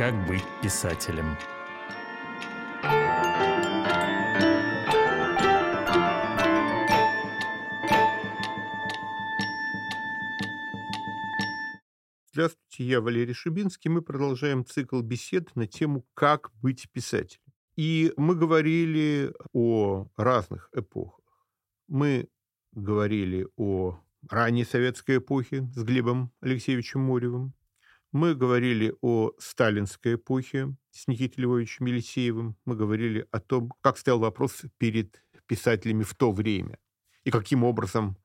Как быть писателем? Здравствуйте, я Валерий Шубинский. Мы продолжаем цикл бесед на тему «Как быть писателем». И мы говорили о разных эпохах. Мы говорили о ранней советской эпохе с Глебом Алексеевичем Моревым. Мы говорили о сталинской эпохе с Никитой Львовичем Елисеевым. Мы говорили о том, как стоял вопрос перед писателями в то время и каким образом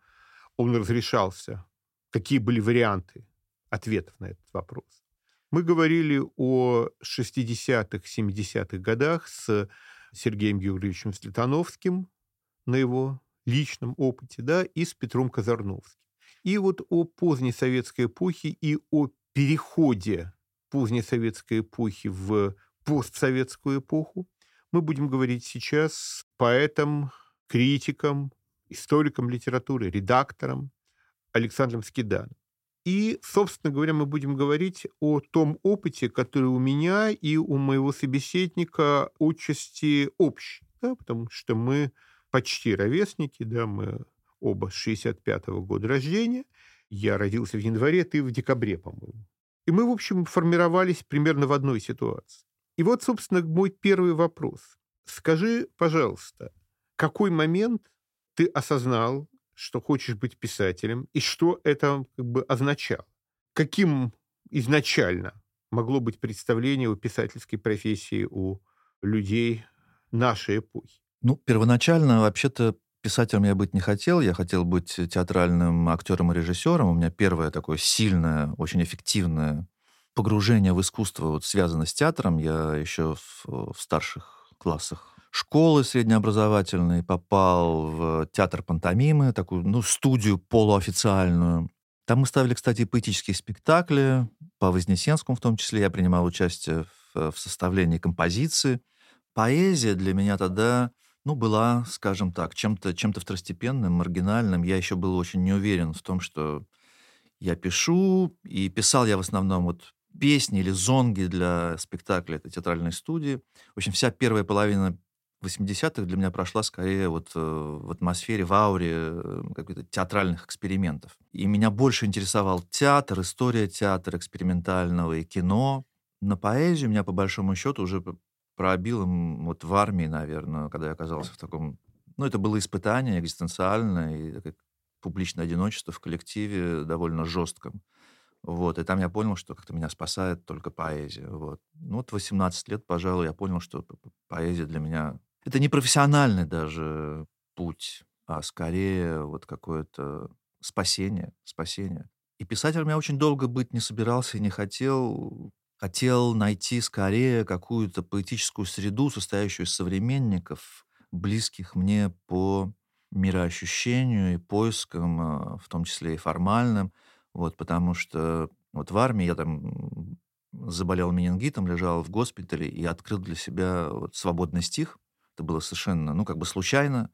он разрешался, какие были варианты ответов на этот вопрос. Мы говорили о 60-х, 70-х годах с Сергеем Георгиевичем Светановским на его личном опыте, да, и с Петром Казарновским. И вот о поздней советской эпохе и о переходе поздней советской эпохи в постсоветскую эпоху мы будем говорить сейчас поэтом, критиком, историком литературы, редактором Александром Скиданом. И, собственно говоря, мы будем говорить о том опыте, который у меня и у моего собеседника отчасти общий, да, потому что мы почти ровесники, да, мы оба с 65-го года рождения, я родился в январе, ты в декабре, по-моему. И мы, в общем, формировались примерно в одной ситуации. И вот, собственно, мой первый вопрос. Скажи, пожалуйста, какой момент ты осознал, что хочешь быть писателем, и что это как бы означало? Каким изначально могло быть представление о писательской профессии у людей нашей эпохи? Ну, первоначально, вообще-то, Писателем я быть не хотел, я хотел быть театральным актером и режиссером. У меня первое такое сильное, очень эффективное погружение в искусство вот, связано с театром. Я еще в, в старших классах школы среднеобразовательной попал в театр пантомимы, такую ну, студию полуофициальную. Там мы ставили, кстати, поэтические спектакли, по Вознесенскому в том числе. Я принимал участие в, в составлении композиции. Поэзия для меня тогда ну, была, скажем так, чем-то чем второстепенным, маргинальным. Я еще был очень не уверен в том, что я пишу, и писал я в основном вот песни или зонги для спектакля этой театральной студии. В общем, вся первая половина 80-х для меня прошла скорее вот э, в атмосфере, в ауре э, каких-то театральных экспериментов. И меня больше интересовал театр, история театра экспериментального и кино. На поэзию меня, по большому счету, уже пробил вот в армии, наверное, когда я оказался в таком... Ну, это было испытание экзистенциальное и публичное одиночество в коллективе довольно жестком. Вот, и там я понял, что как-то меня спасает только поэзия. Вот. Ну, вот 18 лет, пожалуй, я понял, что поэзия для меня... Это не профессиональный даже путь, а скорее вот какое-то спасение, спасение. И писателем я очень долго быть не собирался и не хотел хотел найти скорее какую-то поэтическую среду, состоящую из современников, близких мне по мироощущению и поискам, а, в том числе и формальным. Вот, потому что вот в армии я там заболел менингитом, лежал в госпитале и открыл для себя вот свободный стих. Это было совершенно, ну, как бы случайно.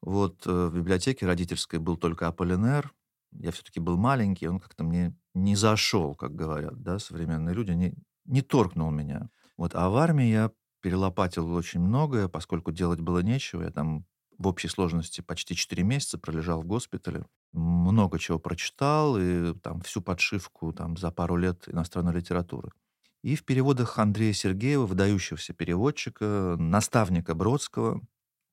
Вот э, в библиотеке родительской был только Аполлинер. Я все-таки был маленький, он как-то мне не зашел, как говорят, да, современные люди, не, не торкнул меня. Вот, а в армии я перелопатил очень многое, поскольку делать было нечего. Я там в общей сложности почти 4 месяца пролежал в госпитале. Много чего прочитал, и там всю подшивку там, за пару лет иностранной литературы. И в переводах Андрея Сергеева, выдающегося переводчика, наставника Бродского,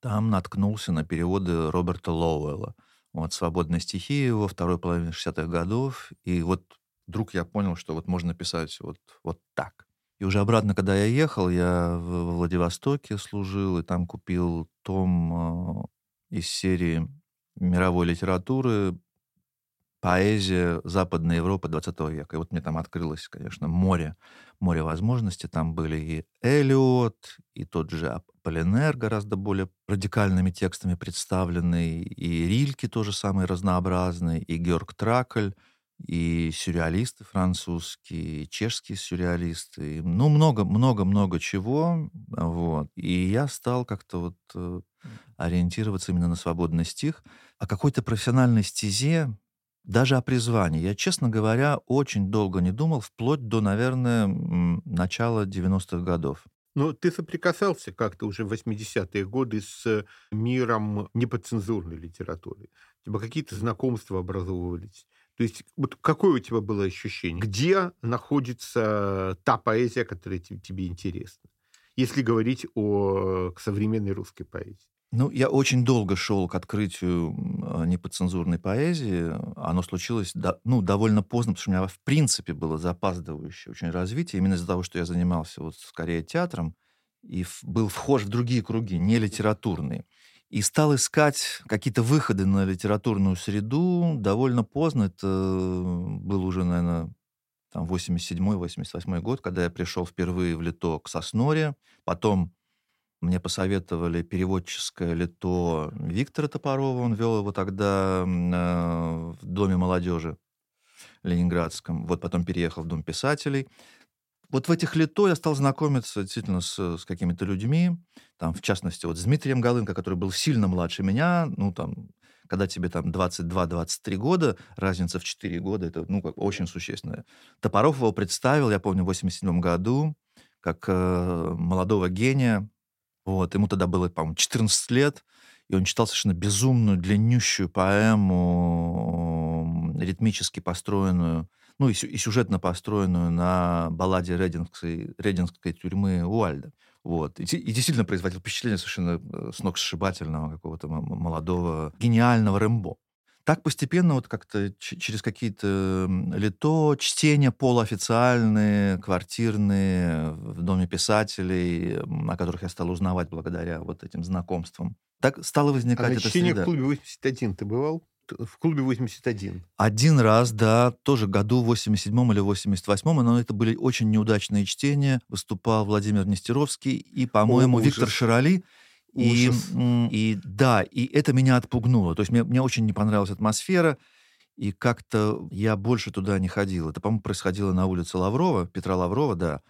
там наткнулся на переводы Роберта Лоуэлла. Вот «Свободные стихи» его, второй половины 60-х годов. И вот вдруг я понял, что вот можно писать вот, вот так. И уже обратно, когда я ехал, я в Владивостоке служил, и там купил том э, из серии мировой литературы поэзия Западной Европы 20 века. И вот мне там открылось, конечно, море, море возможностей. Там были и Элиот, и тот же Аполлинер гораздо более радикальными текстами представленный, и Рильки тоже самый разнообразный, и Георг Тракль, и сюрреалисты французские, и чешские сюрреалисты, и, ну, много-много-много чего, вот. И я стал как-то вот э, ориентироваться именно на свободный стих. О какой-то профессиональной стезе даже о призвании. Я, честно говоря, очень долго не думал, вплоть до, наверное, начала 90-х годов. Но ты соприкасался как-то уже в 80-е годы с миром неподцензурной литературы. У тебя какие-то знакомства образовывались. То есть вот какое у тебя было ощущение? Где находится та поэзия, которая тебе интересна? Если говорить о современной русской поэзии. Ну, я очень долго шел к открытию неподцензурной поэзии. Оно случилось ну, довольно поздно, потому что у меня, в принципе, было запаздывающее очень развитие, именно из-за того, что я занимался вот скорее театром и был вхож в другие круги, не литературные. И стал искать какие-то выходы на литературную среду довольно поздно. Это был уже, наверное, там 87-88 год, когда я пришел впервые в Лито к Сосноре. Потом мне посоветовали переводческое лито Виктора Топорова. Он вел его тогда э, в Доме молодежи ленинградском. Вот потом переехал в Дом писателей. Вот в этих лито я стал знакомиться действительно с, с какими-то людьми. Там, в частности, вот с Дмитрием Голынко, который был сильно младше меня. Ну, там, когда тебе там 22-23 года, разница в 4 года, это, ну, как очень существенная. Топоров его представил, я помню, в 87 году, как э, молодого гения, вот, ему тогда было, по-моему, 14 лет, и он читал совершенно безумную, длиннющую поэму, ритмически построенную, ну и, и сюжетно построенную на балладе Редингской, Редингской тюрьмы Уальда. Вот. И, и действительно производил впечатление совершенно э, сногсшибательного какого-то молодого, гениального Рэмбо. Так постепенно вот как-то через какие-то лето, чтения полуофициальные, квартирные, в Доме писателей, о которых я стал узнавать благодаря вот этим знакомствам. Так стало возникать а эта чтение среда. в клубе 81 ты бывал? В клубе 81. Один раз, да, тоже году 87 или 88 но это были очень неудачные чтения. Выступал Владимир Нестеровский и, по-моему, Виктор Широли. И, и да, и это меня отпугнуло. То есть мне, мне очень не понравилась атмосфера, и как-то я больше туда не ходил. Это, по-моему, происходило на улице Лаврова, Петра Лаврова, да.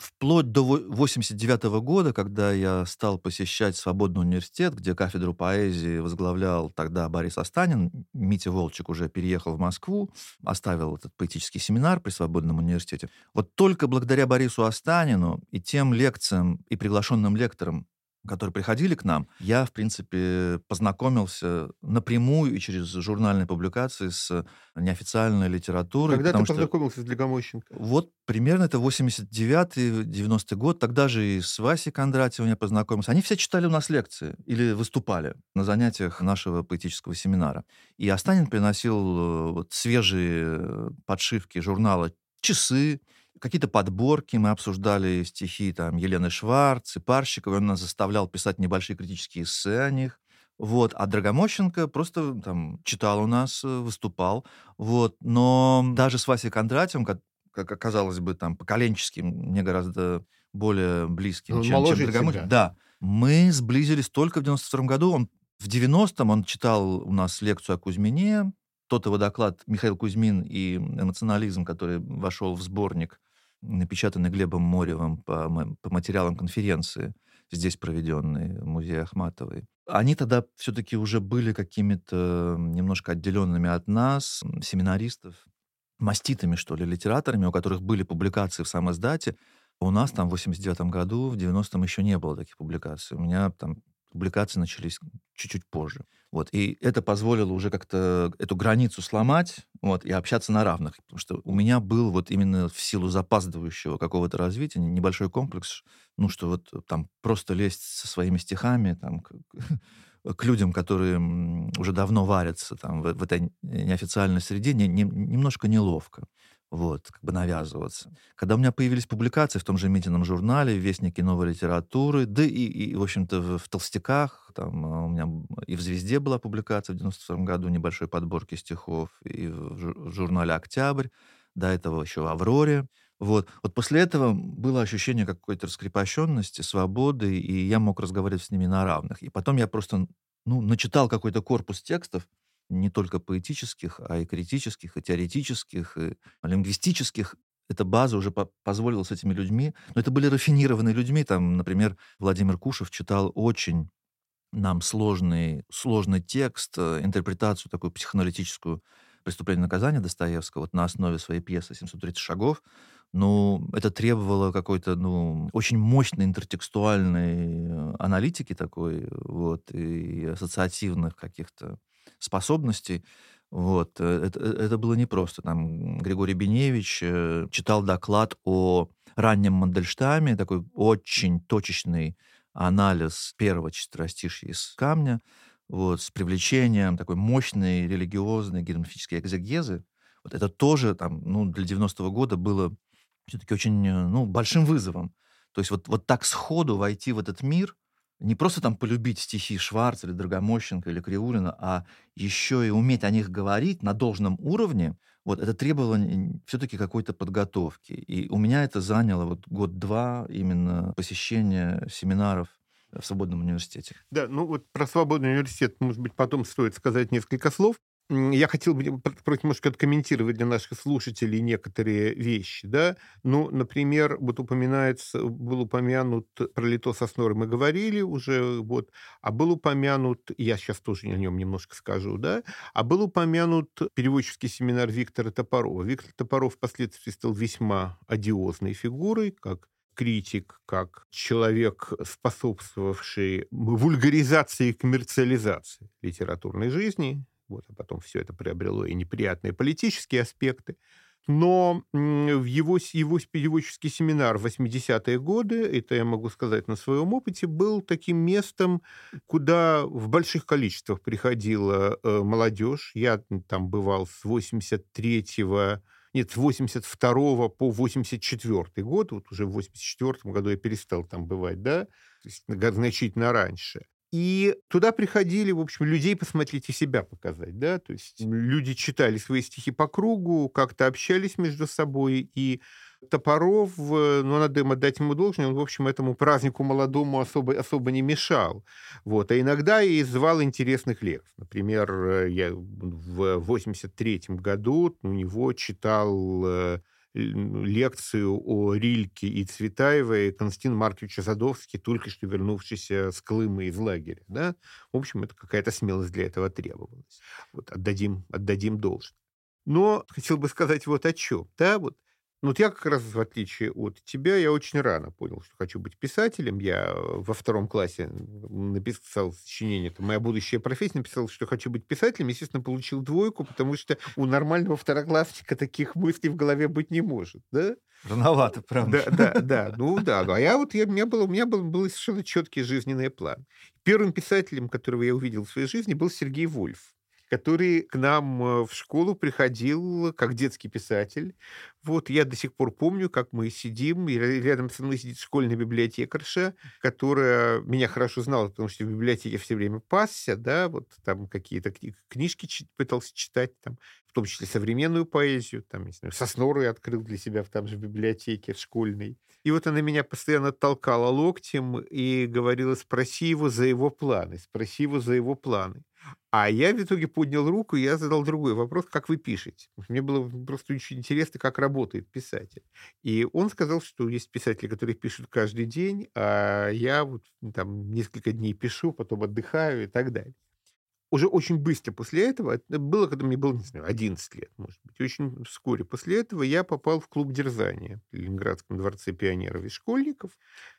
Вплоть до 89 -го года, когда я стал посещать Свободный университет, где кафедру поэзии возглавлял тогда Борис Останин, Митя Волчек уже переехал в Москву, оставил этот поэтический семинар при Свободном университете. Вот только благодаря Борису Останину и тем лекциям и приглашенным лекторам которые приходили к нам, я, в принципе, познакомился напрямую и через журнальные публикации с неофициальной литературой. Когда ты познакомился с Длигомощенко? Вот примерно это 89-90 год. Тогда же и с Васей Кондратьевым я познакомился. Они все читали у нас лекции или выступали на занятиях нашего поэтического семинара. И Останин приносил э, вот свежие подшивки журнала «Часы», какие-то подборки, мы обсуждали стихи там Елены Шварц и Парщиковой, он нас заставлял писать небольшие критические эссе о них. Вот, а Драгомощенко просто там читал у нас, э, выступал. Вот, но даже с Васей Кондратьевым, как, как оказалось бы, там, поколенческим, мне гораздо более близким, ну, чем, чем Драгомощенко. Да, мы сблизились только в 92 году. Он, в 90-м он читал у нас лекцию о Кузьмине, тот его доклад «Михаил Кузьмин и эмоционализм», который вошел в сборник напечатанный Глебом Моревым по, по материалам конференции, здесь проведенной в музее Ахматовой. Они тогда все-таки уже были какими-то немножко отделенными от нас, семинаристов, маститами, что ли, литераторами, у которых были публикации в самом издате. У нас там в 89 году, в 90-м еще не было таких публикаций. У меня там публикации начались чуть-чуть позже. Вот. И это позволило уже как-то эту границу сломать вот, и общаться на равных. Потому что у меня был вот именно в силу запаздывающего какого-то развития небольшой комплекс, ну, что вот там просто лезть со своими стихами там, к, к людям, которые уже давно варятся там, в, в этой неофициальной среде, не, не, немножко неловко вот, как бы навязываться. Когда у меня появились публикации в том же Митином журнале, в Вестнике новой литературы, да и, и в общем-то, в, в «Толстяках», там а, у меня и в «Звезде» была публикация в 92 году небольшой подборки стихов, и в журнале «Октябрь», до этого еще в «Авроре». Вот. вот после этого было ощущение какой-то раскрепощенности, свободы, и я мог разговаривать с ними на равных. И потом я просто ну, начитал какой-то корпус текстов, не только поэтических, а и критических, и теоретических, и лингвистических. Эта база уже по позволила с этими людьми, но это были рафинированные людьми. Там, например, Владимир Кушев читал очень нам сложный, сложный текст, э, интерпретацию такую психоаналитическую «Преступление и наказание» Достоевского вот на основе своей пьесы «730 шагов», ну, это требовало какой-то, ну, очень мощной интертекстуальной э, аналитики такой, вот, и ассоциативных каких-то способностей. Вот, э, это, э, это было непросто. Там Григорий Беневич читал доклад о раннем Мандельштаме, такой очень точечный анализ первого четверостишья из камня, вот, с привлечением такой мощной религиозной герметической экзегезы. Вот это тоже там, ну, для 90-го года было все-таки очень, э, ну, большим вызовом. То есть вот, вот так сходу войти в этот мир, не просто там полюбить стихи Шварца или Драгомощенко или Кривулина, а еще и уметь о них говорить на должном уровне, вот это требовало все-таки какой-то подготовки. И у меня это заняло вот год-два именно посещения семинаров в Свободном университете. Да, ну вот про Свободный университет, может быть, потом стоит сказать несколько слов. Я хотел бы немножко откомментировать для наших слушателей некоторые вещи. Да? Ну, например, вот упоминается, был упомянут про Лито Соснор, мы говорили уже, вот, а был упомянут, я сейчас тоже о нем немножко скажу, да, а был упомянут переводческий семинар Виктора Топорова. Виктор Топоров впоследствии стал весьма одиозной фигурой, как критик, как человек, способствовавший вульгаризации и коммерциализации литературной жизни, вот, а потом все это приобрело и неприятные политические аспекты. Но в его, его переводческий семинар в 80-е годы, это я могу сказать на своем опыте, был таким местом, куда в больших количествах приходила э, молодежь. Я там бывал с 83-го нет, с 82 по 84 год, вот уже в 84 году я перестал там бывать, да, то есть значительно раньше. И туда приходили, в общем, людей посмотреть и себя показать, да, то есть люди читали свои стихи по кругу, как-то общались между собой, и Топоров, э, ну, надо ему отдать ему должное, он, в общем, этому празднику молодому особо, особо не мешал. Вот. А иногда и звал интересных лекций. Например, э, я в 83 году у него читал э, лекцию о Рильке и Цветаевой Константин Маркович Задовский, только что вернувшийся с Клыма из лагеря. Да? В общем, это какая-то смелость для этого требовалась. Вот, отдадим, отдадим должное. Но хотел бы сказать вот о чем. Да? Вот ну, вот я как раз, в отличие от тебя, я очень рано понял, что хочу быть писателем. Я э, во втором классе написал сочинение, это моя будущая профессия, написал, что хочу быть писателем. Естественно, получил двойку, потому что у нормального второклассника таких мыслей в голове быть не может, да? Рановато, правда. Да, да, да. Ну да. А я вот, я, у меня, был, у меня был, был совершенно четкий жизненный план. Первым писателем, которого я увидел в своей жизни, был Сергей Вольф который к нам э, в школу приходил как детский писатель. Вот я до сих пор помню, как мы сидим, и рядом со мной сидит школьная библиотекарша, которая меня хорошо знала, потому что в библиотеке все время пасся, да, вот там какие-то книжки пытался читать, там, в том числе современную поэзию, там, не знаю, Соснору я открыл для себя в там же библиотеке школьной. И вот она меня постоянно толкала локтем и говорила, спроси его за его планы, спроси его за его планы. А я в итоге поднял руку, и я задал другой вопрос, как вы пишете. Мне было просто очень интересно, как работает писатель. И он сказал, что есть писатели, которые пишут каждый день, а я вот там несколько дней пишу, потом отдыхаю и так далее уже очень быстро после этого, это было, когда мне было, не знаю, 11 лет, может быть, очень вскоре после этого я попал в клуб дерзания в Ленинградском дворце пионеров и школьников,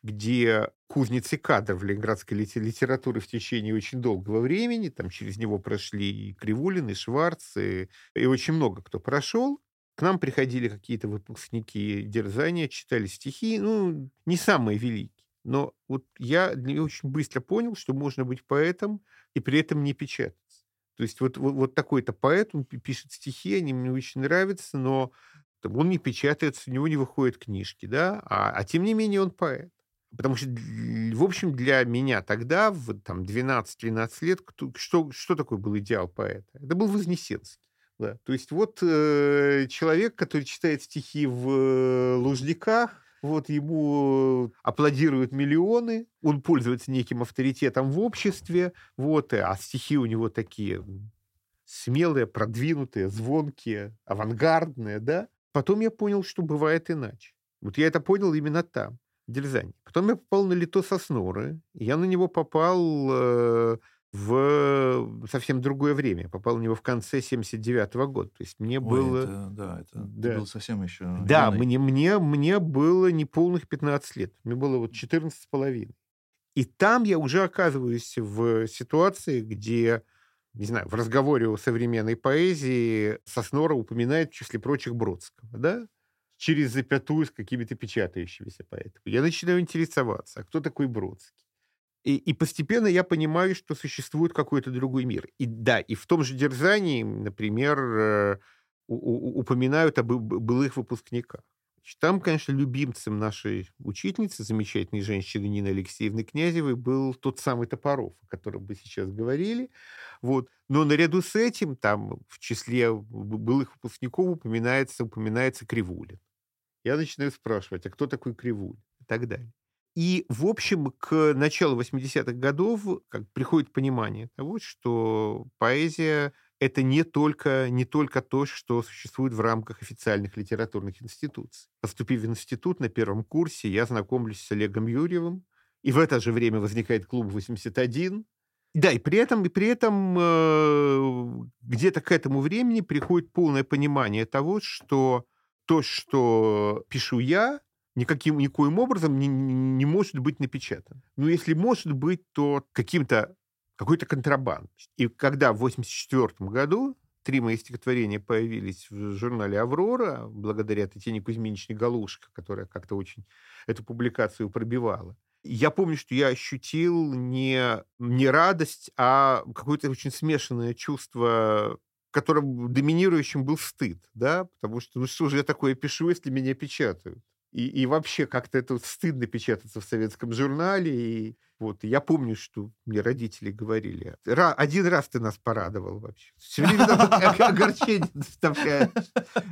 где кузницы кадров ленинградской литературы в течение очень долгого времени, там через него прошли и Кривулин, и Шварц, и, и очень много кто прошел. К нам приходили какие-то выпускники дерзания, читали стихи, ну, не самые великие. Но вот я очень быстро понял, что можно быть поэтом и при этом не печататься. То есть вот, вот, вот такой-то поэт, он пишет стихи, они мне очень нравятся, но он не печатается, у него не выходят книжки, да, а, а тем не менее он поэт. Потому что, в общем, для меня тогда, в там, 12-13 лет, кто, что, что такое был идеал поэта? Это был Вознесенский. Да. То есть вот э, человек, который читает стихи в э, Лужниках, вот ему аплодируют миллионы, он пользуется неким авторитетом в обществе, вот, а стихи у него такие смелые, продвинутые, звонкие, авангардные, да. Потом я понял, что бывает иначе. Вот я это понял именно там, в Дерзании. Потом я попал на Лито Сосноры, я на него попал э, в совсем другое время. Попал в него в конце 79 -го года. То есть мне Ой, было... это, да, это Да. был совсем еще Да, юный. мне, мне, мне было неполных 15 лет. Мне было вот 14 с половиной. И там я уже оказываюсь в ситуации, где, не знаю, в разговоре о современной поэзии Соснора упоминает, в числе прочих, Бродского, да? Через запятую с какими-то печатающимися поэтами. Я начинаю интересоваться, а кто такой Бродский? И, и постепенно я понимаю, что существует какой-то другой мир. И да, и в том же дерзании, например, э, упоминают об былых выпускниках. Там, конечно, любимцем нашей учительницы, замечательной женщины Нины Алексеевны Князевой, был тот самый Топоров, о котором мы сейчас говорили. Вот. Но наряду с этим там в числе былых выпускников упоминается, упоминается Кривулин. Я начинаю спрашивать, а кто такой Кривулин? И так далее. И, в общем, к началу 80-х годов как приходит понимание того, что поэзия — это не только, не только то, что существует в рамках официальных литературных институций. Поступив в институт на первом курсе, я знакомлюсь с Олегом Юрьевым, и в это же время возникает клуб 81. Да, и при этом, и при этом э, где-то к этому времени приходит полное понимание того, что то, что пишу я, никаким, никоим образом не, не может быть напечатано. Но если может быть, то каким-то какой-то контрабанд. И когда в 1984 году три мои стихотворения появились в журнале «Аврора», благодаря Татьяне Кузьминичне Галушко, которая как-то очень эту публикацию пробивала, я помню, что я ощутил не, не радость, а какое-то очень смешанное чувство, которым доминирующим был стыд, да, потому что ну что же я такое пишу, если меня печатают? И, и вообще как-то это стыдно печататься в советском журнале. И вот я помню, что мне родители говорили, «Ра- один раз ты нас порадовал вообще. Все время огорчение доставляешь.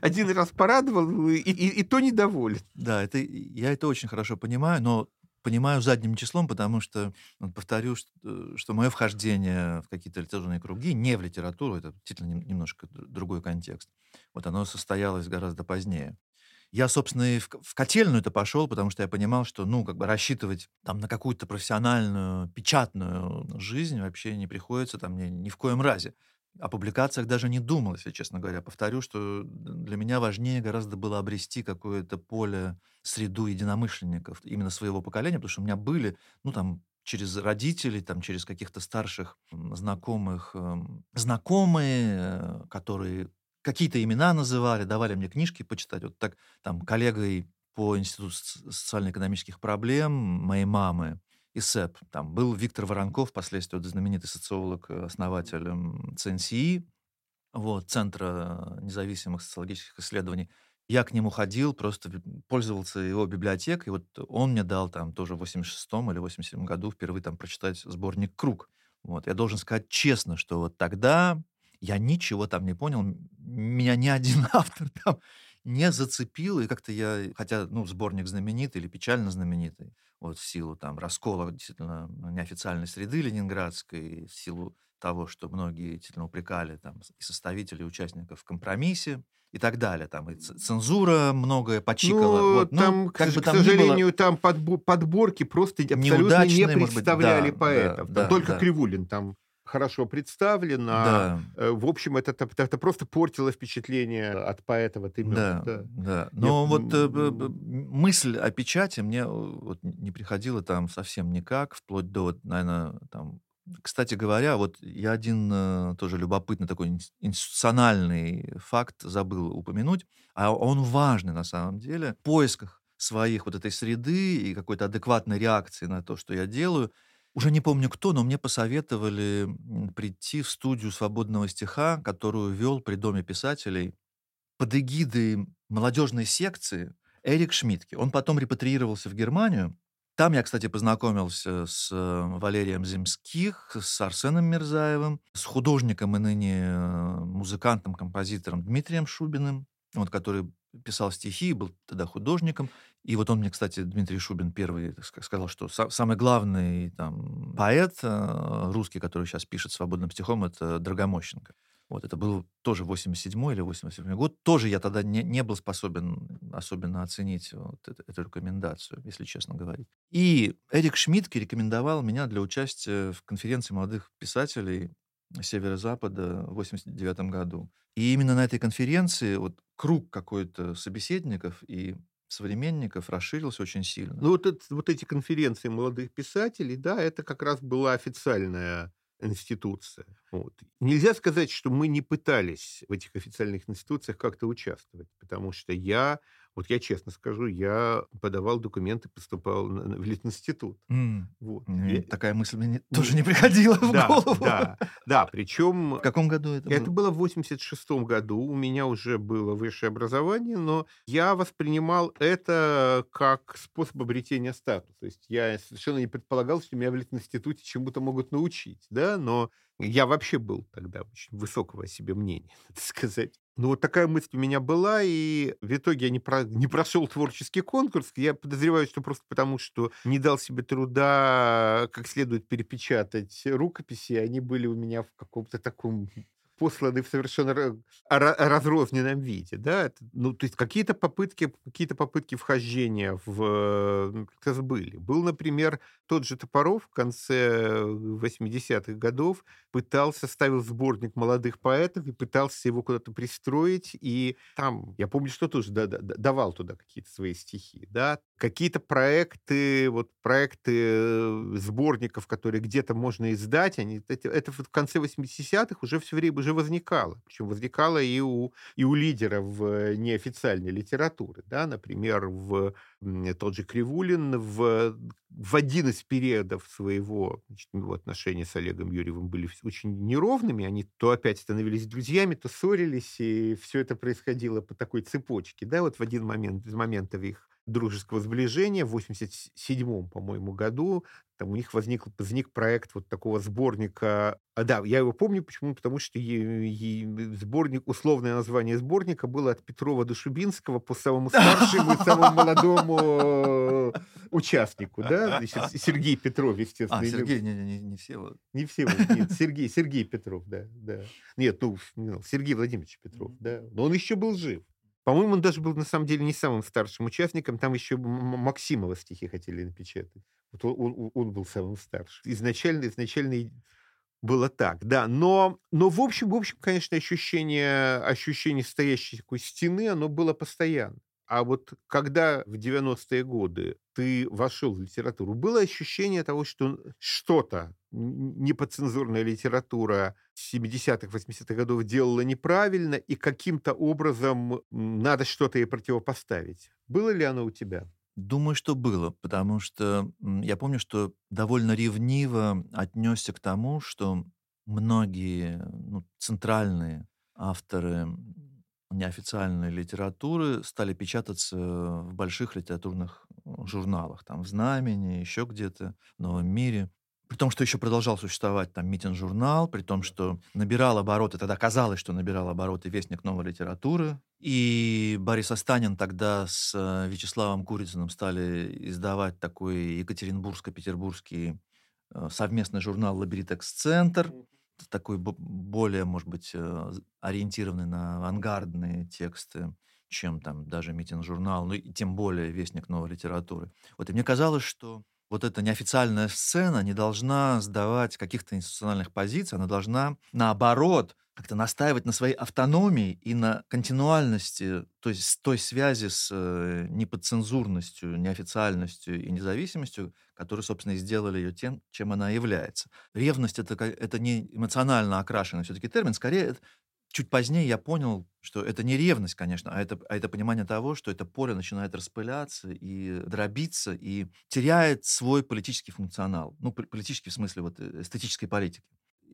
Один раз порадовал, и, и- то недоволен. Да, это, я это очень хорошо понимаю, но понимаю задним числом, потому что, повторю, что, что мое вхождение в какие-то литературные круги, не в литературу, это действительно нем- немножко другой контекст, вот оно состоялось гораздо позднее. Я, собственно, и в, в котельную это пошел, потому что я понимал, что, ну, как бы рассчитывать там на какую-то профессиональную, печатную жизнь вообще не приходится там ни, ни в коем разе. О публикациях даже не думал, если честно говоря. Повторю, что для меня важнее гораздо было обрести какое-то поле, среду единомышленников именно своего поколения, потому что у меня были, ну, там, через родителей, там, через каких-то старших знакомых, эм, знакомые, э, которые какие-то имена называли, давали мне книжки почитать. Вот так, там, коллегой по Институту соци- социально-экономических проблем моей мамы, ИСЭП, там был Виктор Воронков, впоследствии вот знаменитый социолог, э, основатель ЦНСИ, вот, Центра независимых социологических исследований. Я к нему ходил, просто пользовался его библиотекой. Вот он мне дал там тоже в 86-м или 87 году впервые там прочитать сборник «Круг». Вот. Я должен сказать честно, что вот тогда я ничего там не понял. Меня ни один автор там не зацепил. И как-то я, хотя, ну, сборник знаменитый или печально знаменитый, вот в силу там раскола действительно неофициальной среды ленинградской, в силу того, что многие действительно упрекали там и составителей, и участников в компромиссе и так далее. Там и цензура многое почикала. Ну, вот, ну, там, к, как сож- бы к там было, сожалению, там подбо- подборки просто абсолютно не может быть, представляли да, поэтов. да, Там да, только да. Кривулин там хорошо представлен, а да, э, в общем это, это, это просто портило впечатление от поэта вот именно. да, да. да. Но Нет, вот э, м, мысль о печати мне э, вот не приходила там совсем никак, вплоть до, вот, наверное, там... Кстати говоря, вот я один э, тоже любопытный такой инс- институциональный факт забыл упомянуть, а он важный на самом деле. В поисках своих вот этой среды и какой-то адекватной реакции на то, что я делаю, уже не помню кто, но мне посоветовали прийти в студию свободного стиха, которую вел при Доме писателей под эгидой молодежной секции Эрик Шмидтке. Он потом репатриировался в Германию. Там я, кстати, познакомился с э, Валерием Земских, с Арсеном Мирзаевым, с художником и ныне э, музыкантом, композитором Дмитрием Шубиным, вот, который писал стихи, был тогда художником. И вот он мне, кстати, Дмитрий Шубин первый сказал, что са- самый главный там, поэт э, русский, который сейчас пишет свободным стихом, это Драгомощенко. Вот, это был тоже 87 или 87 год. Тоже я тогда не, не был способен особенно оценить вот эту, эту рекомендацию, если честно говорить. И Эрик Шмидтке рекомендовал меня для участия в конференции молодых писателей Северо-Запада в 89 году. И именно на этой конференции вот круг какой-то собеседников и современников расширился очень сильно. Ну вот, это, вот эти конференции молодых писателей, да, это как раз была официальная институция. Вот. Нельзя сказать, что мы не пытались в этих официальных институциях как-то участвовать, потому что я вот я честно скажу, я подавал документы, поступал в Литинститут. Mm. Вот. Mm. Я... Такая мысль мне тоже не приходила в да, голову. Да, да, причем... В каком году это было? Это было в 86 году. У меня уже было высшее образование, но я воспринимал это как способ обретения статуса. То есть я совершенно не предполагал, что меня в Литинституте чему-то могут научить, да, но я вообще был тогда очень высокого о себе мнения, надо сказать. Ну, вот такая мысль у меня была, и в итоге я не, про, не прошел творческий конкурс. Я подозреваю, что просто потому, что не дал себе труда как следует перепечатать рукописи, они были у меня в каком-то таком посланы в совершенно разрозненном виде, да, ну, то есть какие-то попытки, какие-то попытки вхождения в как раз были. Был, например, тот же Топоров в конце 80-х годов пытался, ставил сборник молодых поэтов и пытался его куда-то пристроить, и там, я помню, что тоже давал туда какие-то свои стихи, да, какие-то проекты, вот проекты э, сборников, которые где-то можно издать, они, это, это в конце 80-х уже все время уже возникало. Причем возникало и у, и у лидеров неофициальной литературы. Да? Например, в тот же Кривулин в, в один из периодов своего значит, его отношения с Олегом Юрьевым были очень неровными. Они то опять становились друзьями, то ссорились, и все это происходило по такой цепочке. Да? Вот в один момент, из моментов их дружеского сближения в 87 по-моему, году. Там у них возник, возник проект вот такого сборника. А, да, я его помню, почему? Потому что е, е, сборник, условное название сборника было от Петрова до Шубинского по самому старшему и самому молодому участнику, да? Сергей Петров, естественно. А, Сергей, не, не, не все. Не все, нет, Сергей, Сергей Петров, да, да. Нет, ну, Сергей Владимирович Петров, да. Но он еще был жив. По-моему, он даже был на самом деле не самым старшим участником. Там еще Максимова стихи хотели напечатать. Вот он, он, был самым старшим. Изначально, изначально было так, да. Но, но в общем, в общем, конечно, ощущение, ощущение стоящей такой стены, оно было постоянно. А вот когда в 90-е годы ты вошел в литературу, было ощущение того, что что-то, неподцензурная литература 70-х, 80-х годов делала неправильно, и каким-то образом надо что-то ей противопоставить. Было ли оно у тебя? Думаю, что было, потому что я помню, что довольно ревниво отнесся к тому, что многие ну, центральные авторы неофициальной литературы стали печататься в больших литературных э, журналах, там в «Знамени», еще где-то, в «Новом мире». При том, что еще продолжал существовать там митинг-журнал, при том, что набирал обороты, тогда казалось, что набирал обороты «Вестник новой литературы». И Борис Останин тогда с э, Вячеславом Курицыным стали издавать такой екатеринбургско-петербургский э, совместный журнал «Лабиритекс-центр», такой более, может быть, э, ориентированный на авангардные тексты, чем там даже митинг-журнал, ну и тем более вестник новой литературы. Вот и мне казалось, что вот эта неофициальная сцена не должна сдавать каких-то институциональных позиций, она должна, наоборот, как-то настаивать на своей автономии и на континуальности, то есть с той связи с э, неподцензурностью, неофициальностью и независимостью, которые, собственно, и сделали ее тем, чем она является. Ревность это, — это не эмоционально окрашенный все-таки термин, скорее это чуть позднее я понял, что это не ревность, конечно, а это, а это понимание того, что это поле начинает распыляться и дробиться, и теряет свой политический функционал. Ну, политический в смысле вот э, эстетической политики.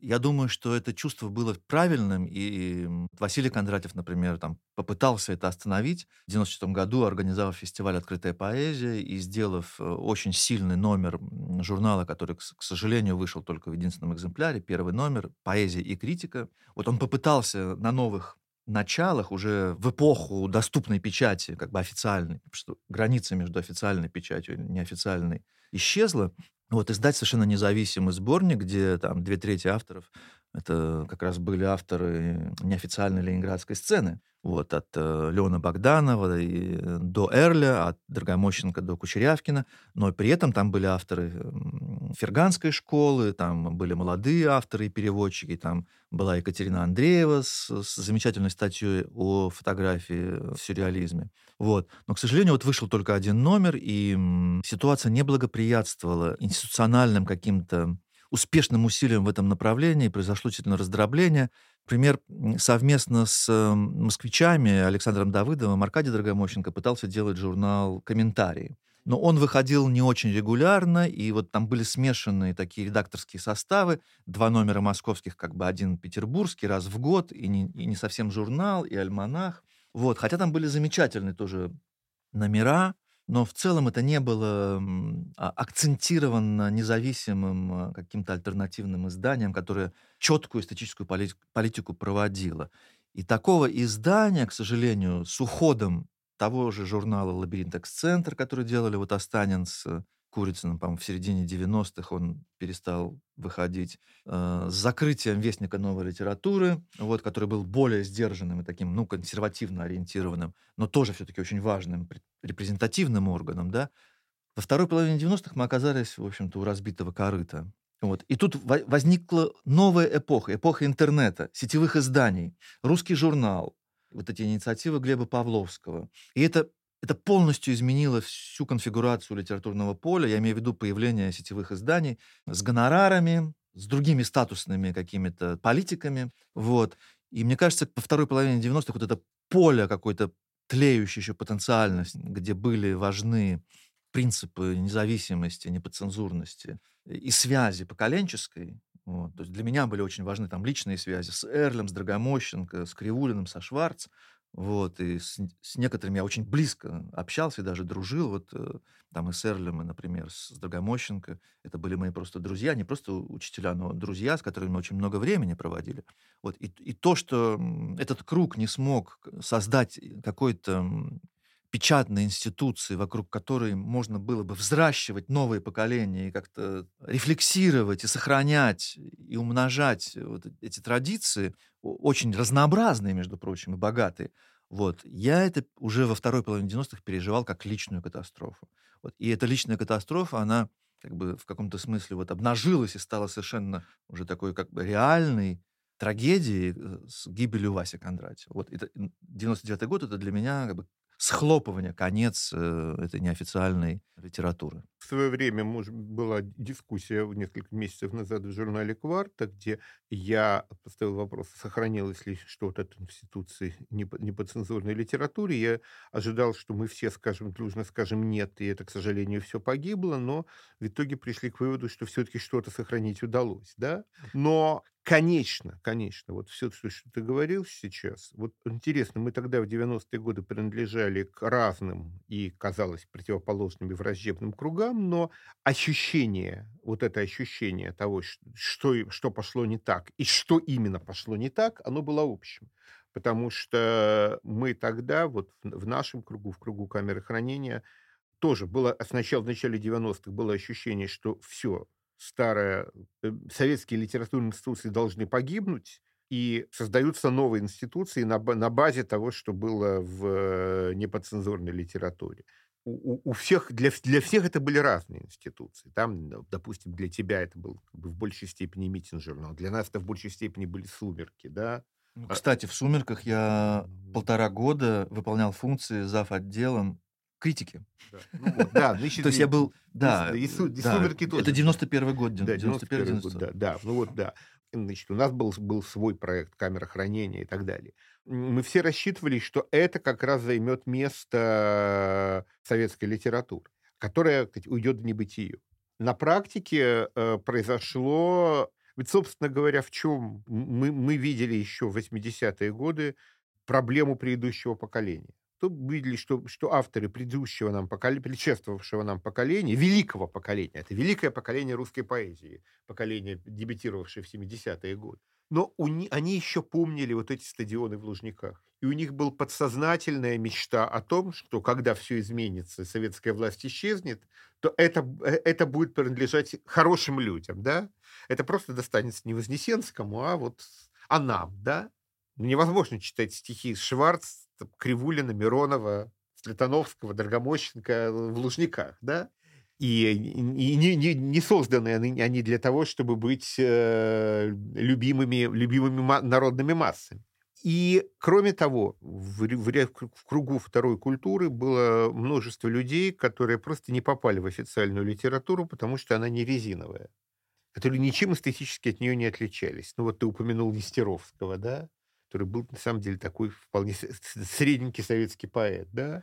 Я думаю, что это чувство было правильным, и Василий Кондратьев, например, там попытался это остановить. В 1996 году организовав фестиваль «Открытая поэзия» и сделав э, очень сильный номер журнала, который, к сожалению, вышел только в единственном экземпляре, первый номер «Поэзия и критика». Вот он попытался на новых началах, уже в эпоху доступной печати, как бы официальной, что граница между официальной печатью и неофициальной исчезла, вот, издать совершенно независимый сборник, где там две трети авторов Это как раз были авторы неофициальной ленинградской сцены. Вот, от э, Леона Богданова и, э, до Эрля, от Драгомощенко до Кучерявкина. Но при этом там были авторы Ферганской школы, там были молодые авторы и переводчики, там была Екатерина Андреева с, с замечательной статьей о фотографии в сюрреализме. Вот. Но, к сожалению, вот вышел только один номер, и ситуация не благоприятствовала институциональным каким-то успешным усилием в этом направлении, произошло действительно раздробление. Например, совместно с москвичами Александром Давыдовым Аркадий Драгомощенко пытался делать журнал «Комментарии». Но он выходил не очень регулярно, и вот там были смешанные такие редакторские составы, два номера московских, как бы один петербургский, раз в год, и не, и не совсем журнал, и альманах. Вот, хотя там были замечательные тоже номера, но в целом это не было а, акцентировано независимым а, каким-то альтернативным изданием, которое четкую эстетическую политику проводило. И такого издания, к сожалению, с уходом того же журнала «Лабиринт Эксцентр», который делали вот Останин с Курицыным, по-моему, в середине 90-х он перестал выходить, э, с закрытием Вестника новой литературы, вот, который был более сдержанным и таким, ну, консервативно ориентированным, но тоже все-таки очень важным репрезентативным органом, да. Во второй половине 90-х мы оказались, в общем-то, у разбитого корыта. Вот. И тут возникла новая эпоха, эпоха интернета, сетевых изданий, русский журнал, вот эти инициативы Глеба Павловского. И это это полностью изменило всю конфигурацию литературного поля. Я имею в виду появление сетевых изданий с гонорарами, с другими статусными какими-то политиками. Вот. И мне кажется, по второй половине 90-х вот это поле какой-то тлеющей еще потенциальность, где были важны принципы независимости, неподцензурности и связи поколенческой. Вот. То есть для меня были очень важны там личные связи с Эрлем, с Драгомощенко, с Кривулиным, со Шварц. Вот, и с, с некоторыми я очень близко общался и даже дружил. Вот э, там и с Эрлем, и, например, с Драгомощенко. Это были мои просто друзья, не просто учителя, но друзья, с которыми мы очень много времени проводили. Вот, и, и то, что этот круг не смог создать какой-то печатной институции, вокруг которой можно было бы взращивать новые поколения и как-то рефлексировать и сохранять и умножать вот эти традиции, очень разнообразные, между прочим, и богатые. Вот. Я это уже во второй половине 90-х переживал как личную катастрофу. Вот. И эта личная катастрофа, она как бы в каком-то смысле вот обнажилась и стала совершенно уже такой как бы реальной трагедией э, с гибелью Васи Кондратьева. Вот это 99 год, это для меня как бы схлопывание, конец э, этой неофициальной литературы. В свое время была дискуссия несколько месяцев назад в журнале «Кварта», где я поставил вопрос, сохранилось ли что-то от институции не по, не по цензурной литературе. Я ожидал, что мы все скажем, дружно скажем «нет», и это, к сожалению, все погибло, но в итоге пришли к выводу, что все-таки что-то сохранить удалось. Да? Но Конечно, конечно. Вот все, что, что ты говорил сейчас. Вот интересно, мы тогда в 90-е годы принадлежали к разным и, казалось, противоположным и враждебным кругам, но ощущение, вот это ощущение того, что, что пошло не так и что именно пошло не так, оно было общим. Потому что мы тогда, вот в нашем кругу, в кругу камеры хранения, тоже было, сначала в начале 90-х было ощущение, что все, старые э, советские литературные институции должны погибнуть, и создаются новые институции на, на базе того, что было в э, неподцензурной литературе. У, у всех, для, для всех это были разные институции. Там, допустим, для тебя это был как бы, в большей степени митинг-журнал, для нас это в большей степени были «Сумерки», да? Ну, а кстати, в «Сумерках» я полтора года выполнял функции зав. отделом критики. Да, ну, вот, да значит, То есть я был, да, и, су, и да тоже. Это 91 год, 91 год, да, да, ну вот, да. Значит, у нас был, был свой проект камера хранения и так далее. Мы все рассчитывали, что это как раз займет место советской литературы, которая кстати, уйдет в небытие. На практике э, произошло... Ведь, собственно говоря, в чем мы, мы видели еще в 80-е годы проблему предыдущего поколения то видели, что, что авторы предыдущего нам поколения, предшествовавшего нам поколения, великого поколения, это великое поколение русской поэзии, поколение, дебютировавшее в 70-е годы, Но у ни- они еще помнили вот эти стадионы в Лужниках. И у них была подсознательная мечта о том, что когда все изменится, советская власть исчезнет, то это, э, это будет принадлежать хорошим людям, да? Это просто достанется не Вознесенскому, а вот а нам, да? Невозможно читать стихи Шварц, Кривулина, Миронова, Светановского, Драгомощенко в Лужниках, да? И, и не, не, не созданы они, для того, чтобы быть э, любимыми, любимыми народными массами. И, кроме того, в, в, в кругу второй культуры было множество людей, которые просто не попали в официальную литературу, потому что она не резиновая, которые ничем эстетически от нее не отличались. Ну вот ты упомянул Нестеровского, да, который был на самом деле такой вполне средненький советский поэт, да,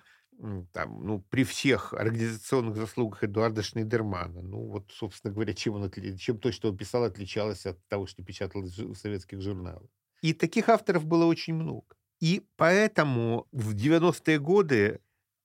там, ну, при всех организационных заслугах Эдуарда Шнейдермана, ну, вот, собственно говоря, чем, он отли... чем то, что он писал, отличалось от того, что печаталось в советских журналах. И таких авторов было очень много. И поэтому в 90-е годы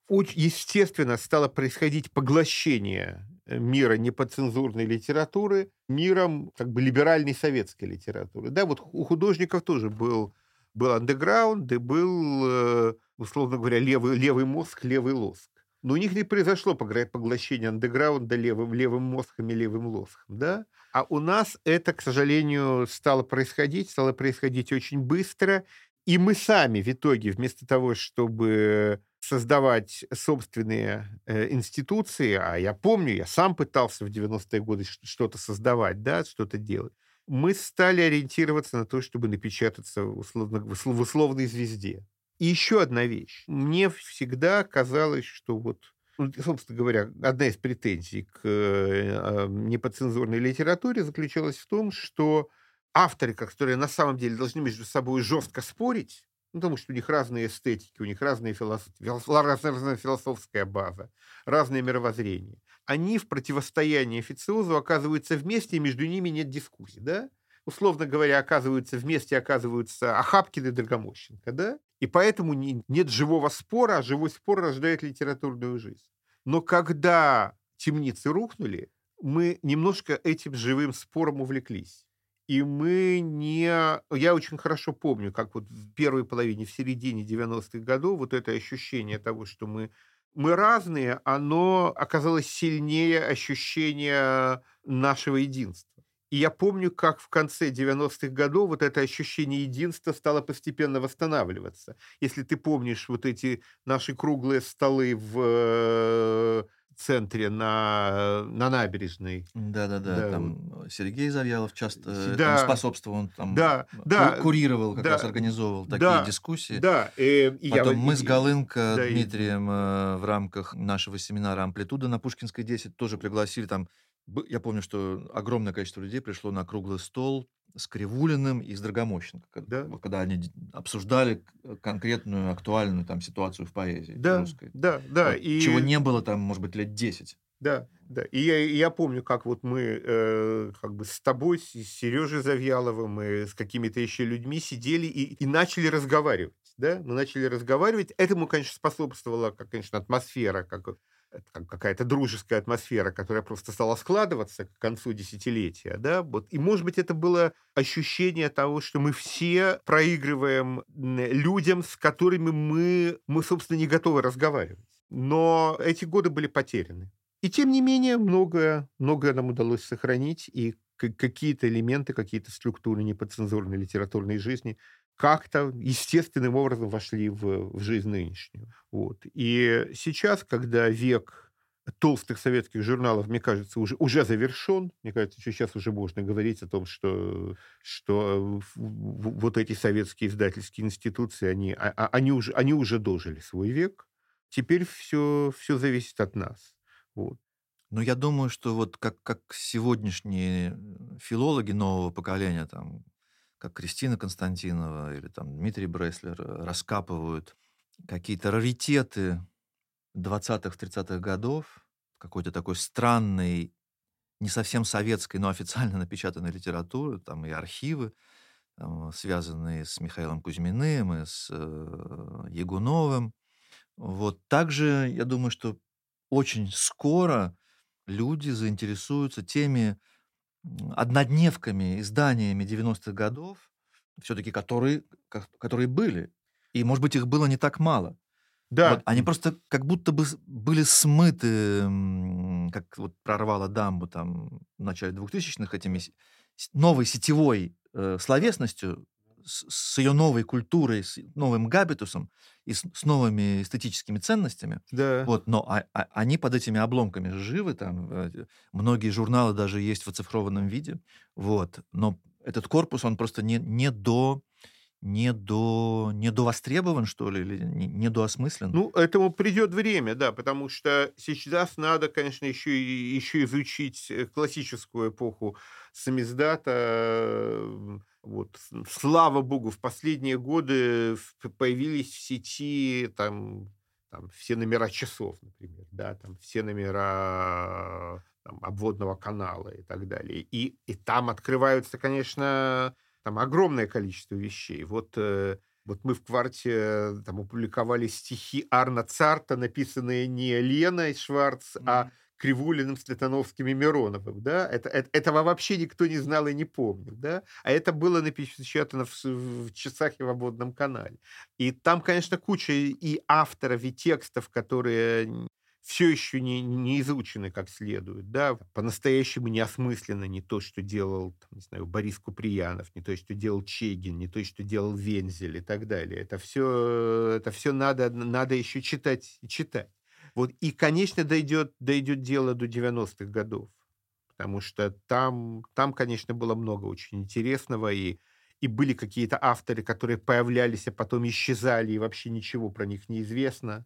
очень естественно стало происходить поглощение э, мира неподцензурной литературы миром как бы либеральной советской литературы. Да, вот у художников тоже был, был андеграунд и был, э, условно говоря, левый, левый мозг, левый лоск. Но у них не произошло поглощение андеграунда левым, левым мозгом и левым лоском, да? А у нас это, к сожалению, стало происходить, стало происходить очень быстро, и мы сами в итоге, вместо того, чтобы создавать собственные э, институции, а я помню, я сам пытался в 90-е годы что-то создавать, да, что-то делать, мы стали ориентироваться на то, чтобы напечататься условно, в условной звезде. И еще одна вещь. Мне всегда казалось, что вот, ну, собственно говоря, одна из претензий к э, неподцензурной литературе заключалась в том, что авторы, которые на самом деле должны между собой жестко спорить, ну, потому что у них разные эстетики, у них разные философ... разная философская база, разное мировоззрение. Они в противостоянии официозу оказываются вместе, и между ними нет дискуссий, да? условно говоря, оказываются вместе, оказываются Ахапкин и Драгомощенко, да? И поэтому не, нет живого спора, а живой спор рождает литературную жизнь. Но когда темницы рухнули, мы немножко этим живым спором увлеклись. И мы не... Я очень хорошо помню, как вот в первой половине, в середине 90-х годов вот это ощущение того, что мы, мы разные, оно оказалось сильнее ощущения нашего единства. И я помню, как в конце 90-х годов вот это ощущение единства стало постепенно восстанавливаться. Если ты помнишь вот эти наши круглые столы в э, центре на, на набережной. Да-да-да, да. там Сергей Завьялов часто да. способствовал, он там да, да, курировал, как да, раз организовывал такие да, дискуссии. Да, и, Потом я, мы с Галынко, да, Дмитрием, и... Э, в рамках нашего семинара «Амплитуда» на Пушкинской 10 тоже пригласили там я помню, что огромное количество людей пришло на круглый стол с Кривулиным и с Драгомощенко, да. когда они обсуждали конкретную актуальную там ситуацию в поэзии да, русской. Да, да. Вот, и... Чего не было там, может быть, лет 10. Да, да. И я, я помню, как вот мы э, как бы с тобой, с Сережей Завьяловым и с какими-то еще людьми сидели и, и начали разговаривать. Да? Мы начали разговаривать. Этому, конечно, способствовала, как, конечно, атмосфера, как какая-то дружеская атмосфера, которая просто стала складываться к концу десятилетия, да, вот. И, может быть, это было ощущение того, что мы все проигрываем людям, с которыми мы, мы, собственно, не готовы разговаривать. Но эти годы были потеряны. И тем не менее, многое, многое нам удалось сохранить, и какие-то элементы, какие-то структуры неподцензурной литературной жизни как-то естественным образом вошли в, в жизнь нынешнюю. Вот. И сейчас, когда век толстых советских журналов, мне кажется, уже, уже завершен. Мне кажется, что сейчас уже можно говорить о том, что, что вот эти советские издательские институции, они, а, а, они, уже, они уже дожили свой век. Теперь все, все зависит от нас. Вот. Но я думаю, что вот как, как сегодняшние филологи нового поколения, там, как Кристина Константинова или там Дмитрий Бреслер э, раскапывают какие-то раритеты 20-30-х годов, какой-то такой странный, не совсем советской, но официально напечатанной литературы, там и архивы, там, связанные с Михаилом Кузьминым и с э, Ягуновым. Вот также, я думаю, что очень скоро люди заинтересуются теми однодневками, изданиями 90-х годов, все-таки которые, которые были. И, может быть, их было не так мало. Да. Вот, они просто как будто бы были смыты, как вот прорвало дамбу там в начале 2000-х этими новой сетевой э, словесностью, с, ее новой культурой, с новым габитусом и с, с новыми эстетическими ценностями. Да. Вот, но а, а, они под этими обломками живы, там э, многие журналы даже есть в оцифрованном виде, вот. Но этот корпус, он просто не, не до не до не до востребован, что ли, или не, не до осмыслен? Ну, этому придет время, да, потому что сейчас надо, конечно, еще, еще изучить э, классическую эпоху самиздата. Вот, слава богу, в последние годы появились в сети там, там все номера часов, например, да, там все номера там, обводного канала и так далее. И, и там открываются, конечно, там огромное количество вещей. Вот, э, вот мы в кварте э, там опубликовали стихи Арна Царта, написанные не Леной Шварц, mm-hmm. а Кривулиным, Светановским и Мироновым, да, это, это, этого вообще никто не знал и не помнил, да, а это было напечатано в, в часах и в обводном канале. И там, конечно, куча и авторов, и текстов, которые все еще не, не изучены как следует, да, по-настоящему не осмысленно не то, что делал, там, не знаю, Борис Куприянов, не то, что делал Чегин, не то, что делал Вензель и так далее. Это все, это все надо, надо еще читать и читать. Вот, и, конечно, дойдет, дойдет дело до 90-х годов, потому что там, там, конечно, было много очень интересного, и, и были какие-то авторы, которые появлялись, а потом исчезали, и вообще ничего про них не известно.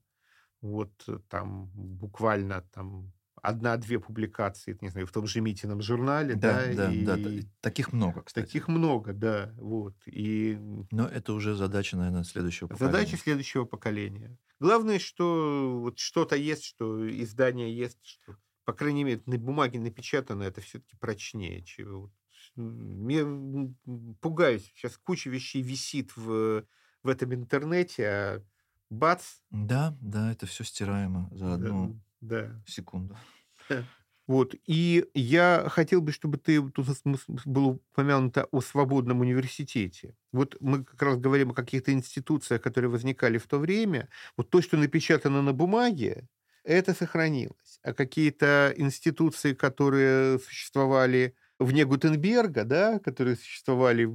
Вот э, там буквально там одна-две публикации, не знаю, в том же Митином журнале, да, да, да, и... да, таких много, кстати. Таких много, да, вот. И... Но это уже задача, наверное, следующего поколения. Задача следующего поколения. Главное, что вот что-то есть, что издание есть, что, по крайней мере, на бумаге напечатано, это все-таки прочнее, чего. Я пугаюсь, сейчас куча вещей висит в, в этом интернете, а бац. Да, да, это все стираемо за одну да, да. секунду. Вот. И я хотел бы, чтобы ты тут было упомянуто о свободном университете. Вот мы как раз говорим о каких-то институциях, которые возникали в то время. Вот то, что напечатано на бумаге, это сохранилось. А какие-то институции, которые существовали вне Гутенберга, да, которые существовали,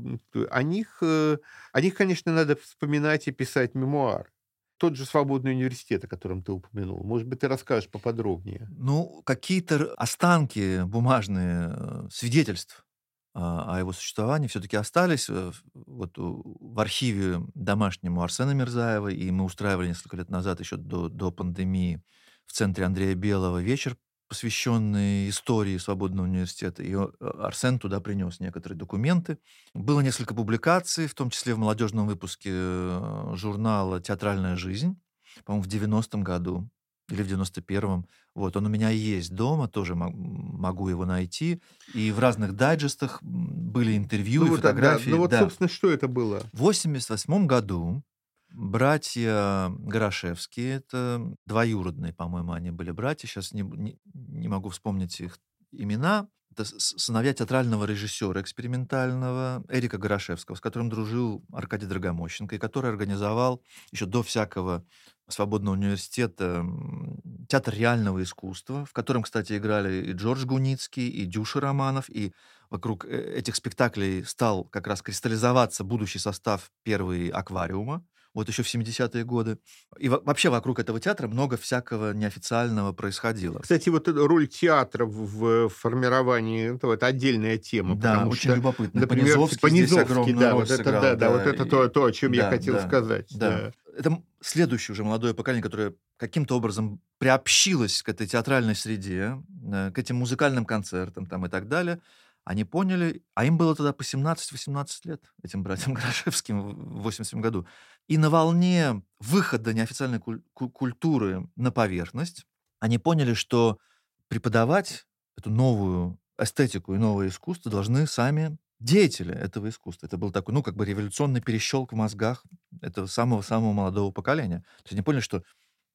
о них, э, о них, конечно, надо вспоминать и писать мемуар тот же свободный университет, о котором ты упомянул. Может быть, ты расскажешь поподробнее. Ну, какие-то останки бумажные э, свидетельств а, о его существовании все-таки остались э, вот в архиве домашнему Арсена Мирзаева, и мы устраивали несколько лет назад, еще до, до пандемии, в центре Андрея Белого вечер посвященный истории Свободного университета. И э, Арсен туда принес некоторые документы. Было несколько публикаций, в том числе в молодежном выпуске э, журнала «Театральная жизнь», по-моему, в 90-м году или в 91-м. Вот, он у меня есть дома, тоже могу его найти. И в разных дайджестах были интервью ну, и вот, фотографии. Да, ну вот, да. собственно, что это было? В 88 году Братья Горошевские, это двоюродные, по-моему, они были братья, сейчас не, не, не могу вспомнить их имена. Это сыновья театрального режиссера экспериментального Эрика Горошевского, с которым дружил Аркадий Драгомощенко, и который организовал еще до всякого свободного университета театр реального искусства, в котором, кстати, играли и Джордж Гуницкий, и Дюша Романов, и вокруг э, этих спектаклей стал как раз кристаллизоваться будущий состав первой аквариума, вот еще в 70-е годы. И вообще вокруг этого театра много всякого неофициального происходило. Кстати, вот роль театра в формировании этого это отдельная тема. Да, очень что, любопытно. Например, Понизовский, Понизовский да, вот это, да, да, да, вот это то, то, о чем да, я хотел да, сказать. Да. да. Это следующее уже молодое поколение, которое каким-то образом приобщилось к этой театральной среде, э, к этим музыкальным концертам там, и так далее. Они поняли, а им было тогда по 17-18 лет, этим братьям Грошевским в 87 году. И на волне выхода неофициальной куль- культуры на поверхность они поняли, что преподавать эту новую эстетику и новое искусство должны сами деятели этого искусства. Это был такой, ну, как бы революционный перещелк в мозгах этого самого-самого молодого поколения. То есть они поняли, что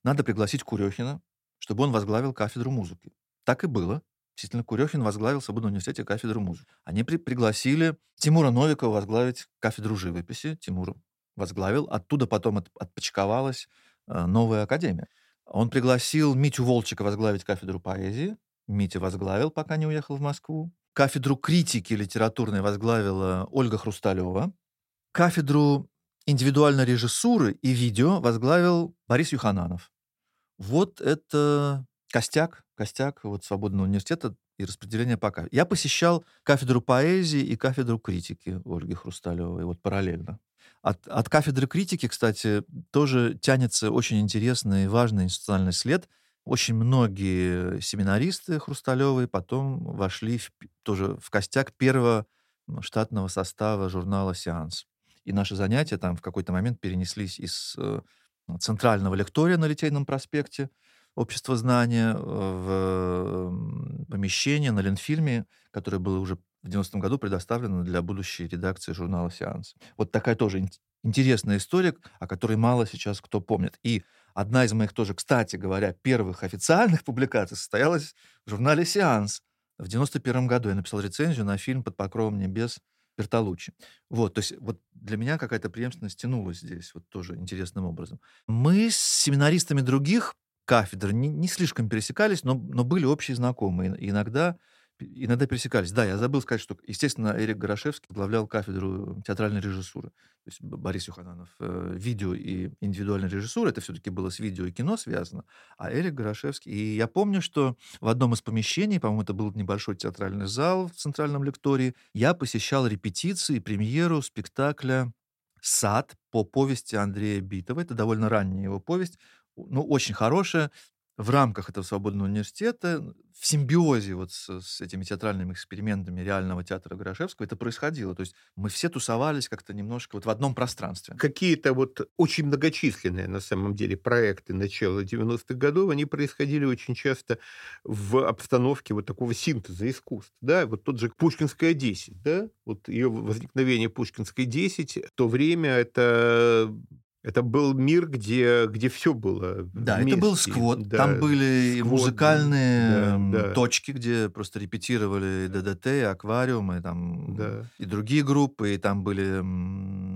надо пригласить Курехина, чтобы он возглавил кафедру музыки. Так и было. действительно, Курехин возглавил в Свободном университете кафедру музыки. Они при пригласили Тимура Новикова возглавить кафедру живописи. Тимур возглавил. Оттуда потом от, отпочковалась э, новая академия. Он пригласил Митю Волчика возглавить кафедру поэзии. Митя возглавил, пока не уехал в Москву. Кафедру критики литературной возглавила Ольга Хрусталева. Кафедру индивидуальной режиссуры и видео возглавил Борис Юхананов. Вот это костяк, костяк вот Свободного университета и распределение пока. Я посещал кафедру поэзии и кафедру критики Ольги Хрусталевой, вот параллельно. От, от кафедры критики, кстати, тоже тянется очень интересный и важный институциональный след. Очень многие семинаристы Хрусталевой потом вошли в, тоже в костяк первого штатного состава журнала «Сеанс». И наши занятия там в какой-то момент перенеслись из э, центрального лектория на Литейном проспекте Общество знания в помещение на Ленфильме, которое было уже в 90-м году предоставлено для будущей редакции журнала «Сеанс». Вот такая тоже интересная история, о которой мало сейчас кто помнит. И одна из моих тоже, кстати говоря, первых официальных публикаций состоялась в журнале «Сеанс». В 91 году я написал рецензию на фильм «Под покровом небес» Бертолуччи. Вот, то есть вот для меня какая-то преемственность тянулась здесь вот тоже интересным образом. Мы с семинаристами других кафедр не, не слишком пересекались, но, но были общие знакомые. Иногда иногда пересекались. Да, я забыл сказать, что, естественно, Эрик Горошевский возглавлял кафедру театральной режиссуры. То есть Борис Юхананов э, видео и индивидуальная режиссура, это все-таки было с видео и кино связано, а Эрик Горошевский... И я помню, что в одном из помещений, по-моему, это был небольшой театральный зал в Центральном лектории, я посещал репетиции, премьеру спектакля «Сад» по повести Андрея Битова. Это довольно ранняя его повесть, ну, очень хорошая в рамках этого свободного университета, в симбиозе вот с, с этими театральными экспериментами реального театра Горошевского это происходило. То есть мы все тусовались как-то немножко вот в одном пространстве. Какие-то вот очень многочисленные на самом деле проекты начала 90-х годов, они происходили очень часто в обстановке вот такого синтеза искусств. Да? Вот тот же Пушкинская 10, да? вот ее возникновение Пушкинской 10, в то время это это был мир, где, где все было. Да, вместе. это был сквот. Да, Там были сквот, музыкальные да, да. точки, где просто репетировали ДДТ, и аквариум, и там да. и другие группы, и там были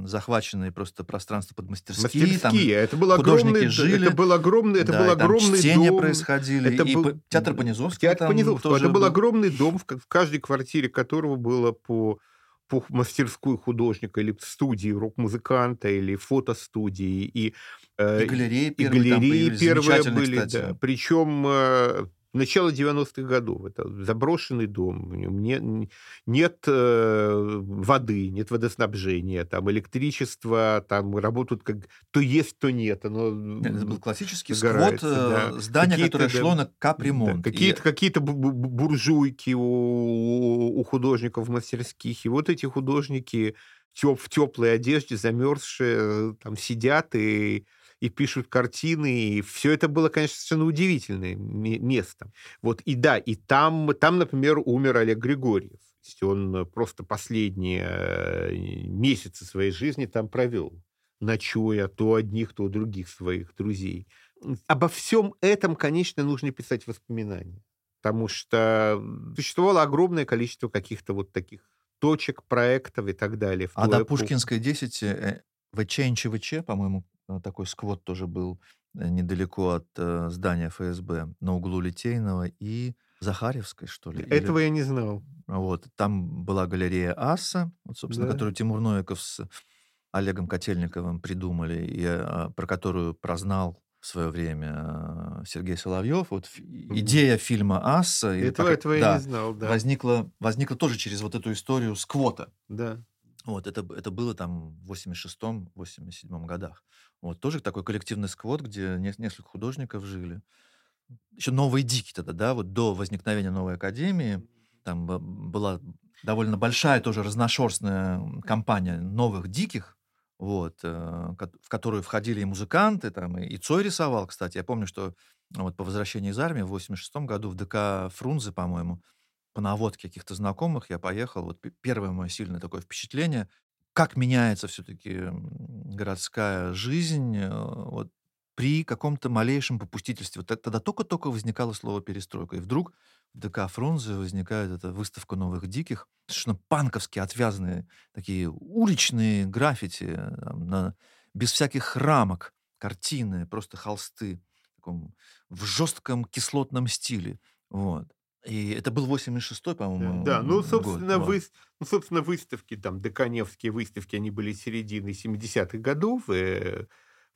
захвачены просто пространства под мастерские. Мастерские. Там это был огромный, жили. Это был огромный, это да, был огромный чтения дом. происходили. Это и был театр Понизовского. Театр Понизовского. Это был огромный дом, в каждой квартире которого было по по мастерской художника или студии рок-музыканта или фотостудии и э, и галереи первые, и галереи первые были, кстати. да. Причем э, начало 90-х годов. Это заброшенный дом, нет, нет э, воды, нет водоснабжения, там электричество, там работают как то есть, то нет. Оно Это был классический сквот да. здания, которое шло на капремонт. Да, какие-то, и... какие-то буржуйки у, у художников мастерских. И вот эти художники в теплой одежде, замерзшие, там сидят и и пишут картины, и все это было, конечно, совершенно удивительным местом. Вот, и да, и там, там, например, умер Олег Григорьев. Он просто последние э, месяцы своей жизни там провел, ночуя то одних, то других своих друзей. Обо всем этом, конечно, нужно писать воспоминания, потому что существовало огромное количество каких-то вот таких точек, проектов и так далее. А до Пушкинской 10 ВЧ НЧВЧ, по-моему, Э, такой сквот тоже был э, недалеко от э, здания ФСБ на углу Литейного и Захаревской, что ли. Этого Или... я не знал. Вот. Там была галерея Аса, вот, собственно, да. которую Тимур Новиков с Олегом Котельниковым придумали, и а, про которую прознал в свое время а, Сергей Соловьев. Вот идея фильма Аса Этого, этого да, я не знал, да. Возникла, возникла тоже через вот эту историю сквота. Да. Вот, это, это было там в 86-87 годах. Вот, тоже такой коллективный сквот, где не, несколько художников жили. Еще новые дики тогда, да, вот до возникновения новой академии, там была довольно большая тоже разношерстная компания новых диких, вот, э, в которую входили и музыканты, там, и, Цой рисовал, кстати. Я помню, что вот по возвращении из армии в 86 году в ДК Фрунзе, по-моему, по наводке каких-то знакомых я поехал. Вот первое мое сильное такое впечатление, как меняется все-таки городская жизнь. Э, вот при каком-то малейшем попустительстве. Вот тогда только-только возникало слово «перестройка». И вдруг в ДК Фрунзе возникает эта выставка новых диких, совершенно панковски отвязанные, такие уличные граффити, там, на, без всяких рамок, картины, просто холсты таком, в жестком кислотном стиле. Вот. И это был 86-й, по-моему, Да, ну, год. собственно, Вот. вы, ну, собственно, выставки, там, деканевские выставки, они были середины 70-х годов. И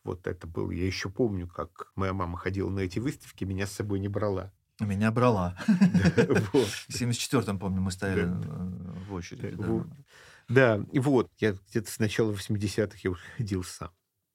вот это был, я еще помню, как моя мама ходила на эти выставки, меня с собой не брала. Меня брала. В 74-м, помню, мы стояли э, в очереди. Да, да. вот, я где-то с начала 80-х я уже ходил сам,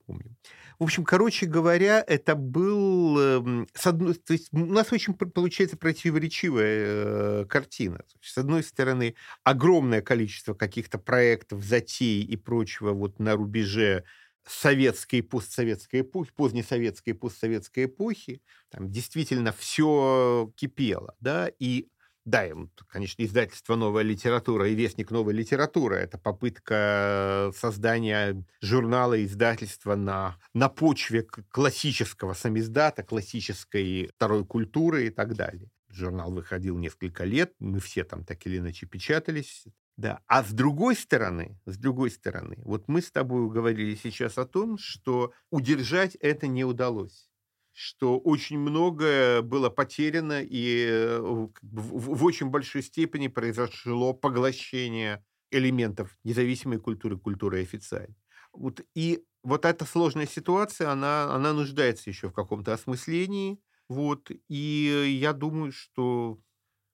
помню. В общем, короче говоря, это был... эм, С одной, то есть у нас очень получается противоречивая э, картина. Есть, С одной стороны, огромное количество каких-то проектов, затей и прочего вот на рубеже советской и постсоветской эпохи, позднесоветской и постсоветской эпохи, там действительно все кипело, да, и да, конечно, издательство «Новая литература» и «Вестник новой литературы» — это попытка создания журнала издательства на, на почве классического самиздата, классической второй культуры и так далее. Журнал выходил несколько лет, мы все там так или иначе печатались. Да. А с другой стороны, с другой стороны, вот мы с тобой говорили сейчас о том, что удержать это не удалось что очень многое было потеряно, и э, в, очень большой степени произошло поглощение элементов независимой культуры, культуры официальной. Вот, и вот эта сложная ситуация, она, она нуждается еще в каком-то осмыслении. Вот, и я думаю, что,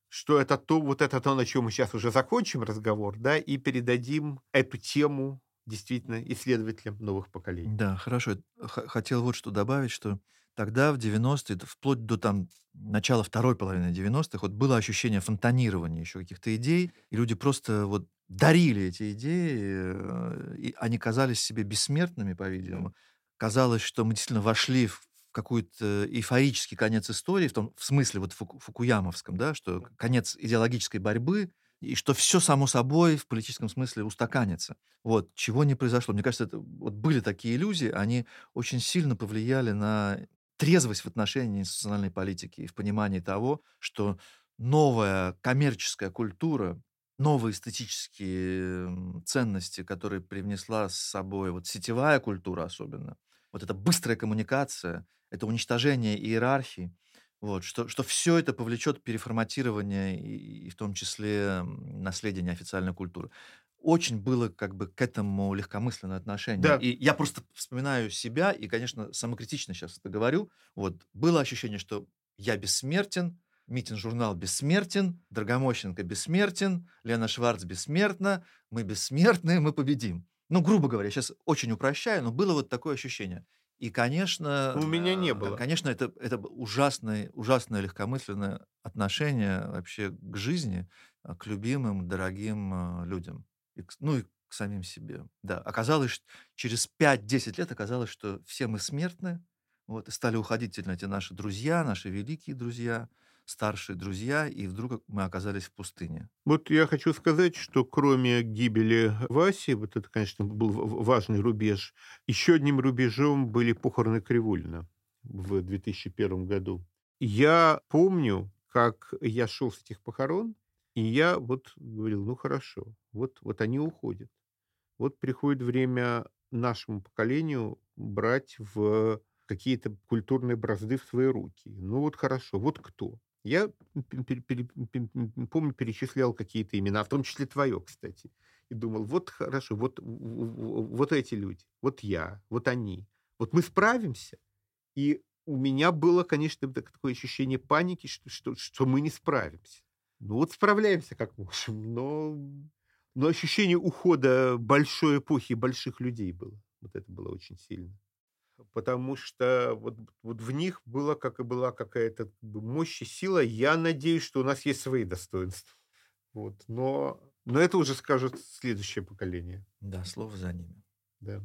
что это то, вот это то, на чем мы сейчас уже закончим разговор, да, и передадим эту тему действительно исследователям новых поколений. Да, хорошо. Хотел вот что добавить, что тогда, в 90-е, д- вплоть до там начала второй половины 90-х, вот было ощущение фонтанирования еще каких-то идей, и люди просто вот дарили эти идеи, э, и они казались себе бессмертными, по-видимому. Казалось, что мы действительно вошли в какой-то эйфорический конец истории, в том в смысле вот фуку- фукуямовском, да, что конец идеологической борьбы, и что все само собой в политическом смысле устаканится. Вот, чего не произошло. Мне кажется, это, вот были такие иллюзии, они очень сильно повлияли на трезвость в отношении институциональной политики и в понимании того, что новая коммерческая культура, новые эстетические ценности, которые привнесла с собой вот сетевая культура особенно, вот эта быстрая коммуникация, это уничтожение иерархии, вот, что, что все это повлечет переформатирование и, и в том числе наследие неофициальной культуры. Очень было как бы к этому легкомысленное отношение. Да. И я просто вспоминаю себя, и, конечно, самокритично сейчас это говорю. Вот, было ощущение, что я бессмертен, Митин журнал бессмертен, Драгомощенко бессмертен, Лена Шварц бессмертна, мы бессмертны, мы победим. Ну, грубо говоря, сейчас очень упрощаю, но было вот такое ощущение. И, конечно... У меня не э, было. Конечно, это, это ужасное, ужасное легкомысленное отношение вообще к жизни, а, к любимым, дорогим а, людям. И ну и к самим себе. Да, оказалось, что через 5-10 лет оказалось, что все мы смертны, вот, и стали уходить эти наши друзья, наши великие друзья, старшие друзья, и вдруг мы оказались в пустыне. Вот я хочу сказать, что кроме гибели Васи, вот это, конечно, был важный рубеж, еще одним рубежом были похороны Кривулина в 2001 году. Я помню, как я шел с этих похорон, и я вот говорил, ну хорошо, вот, вот они уходят. Вот приходит время нашему поколению брать в какие-то культурные бразды в свои руки. Ну вот хорошо, вот кто? Я помню, перечислял какие-то имена, в том числе твое, кстати. И думал, вот хорошо, вот, вот эти люди, вот я, вот они. Вот мы справимся. И у меня было, конечно, так- такое ощущение паники, что, что, что мы не справимся. Ну вот справляемся как можем, но, но ощущение ухода большой эпохи и больших людей было. Вот это было очень сильно. Потому что вот, вот в них была, как и была какая-то мощь и сила. Я надеюсь, что у нас есть свои достоинства. Вот. Но, но это уже скажет следующее поколение. Да, слово за ними. Да.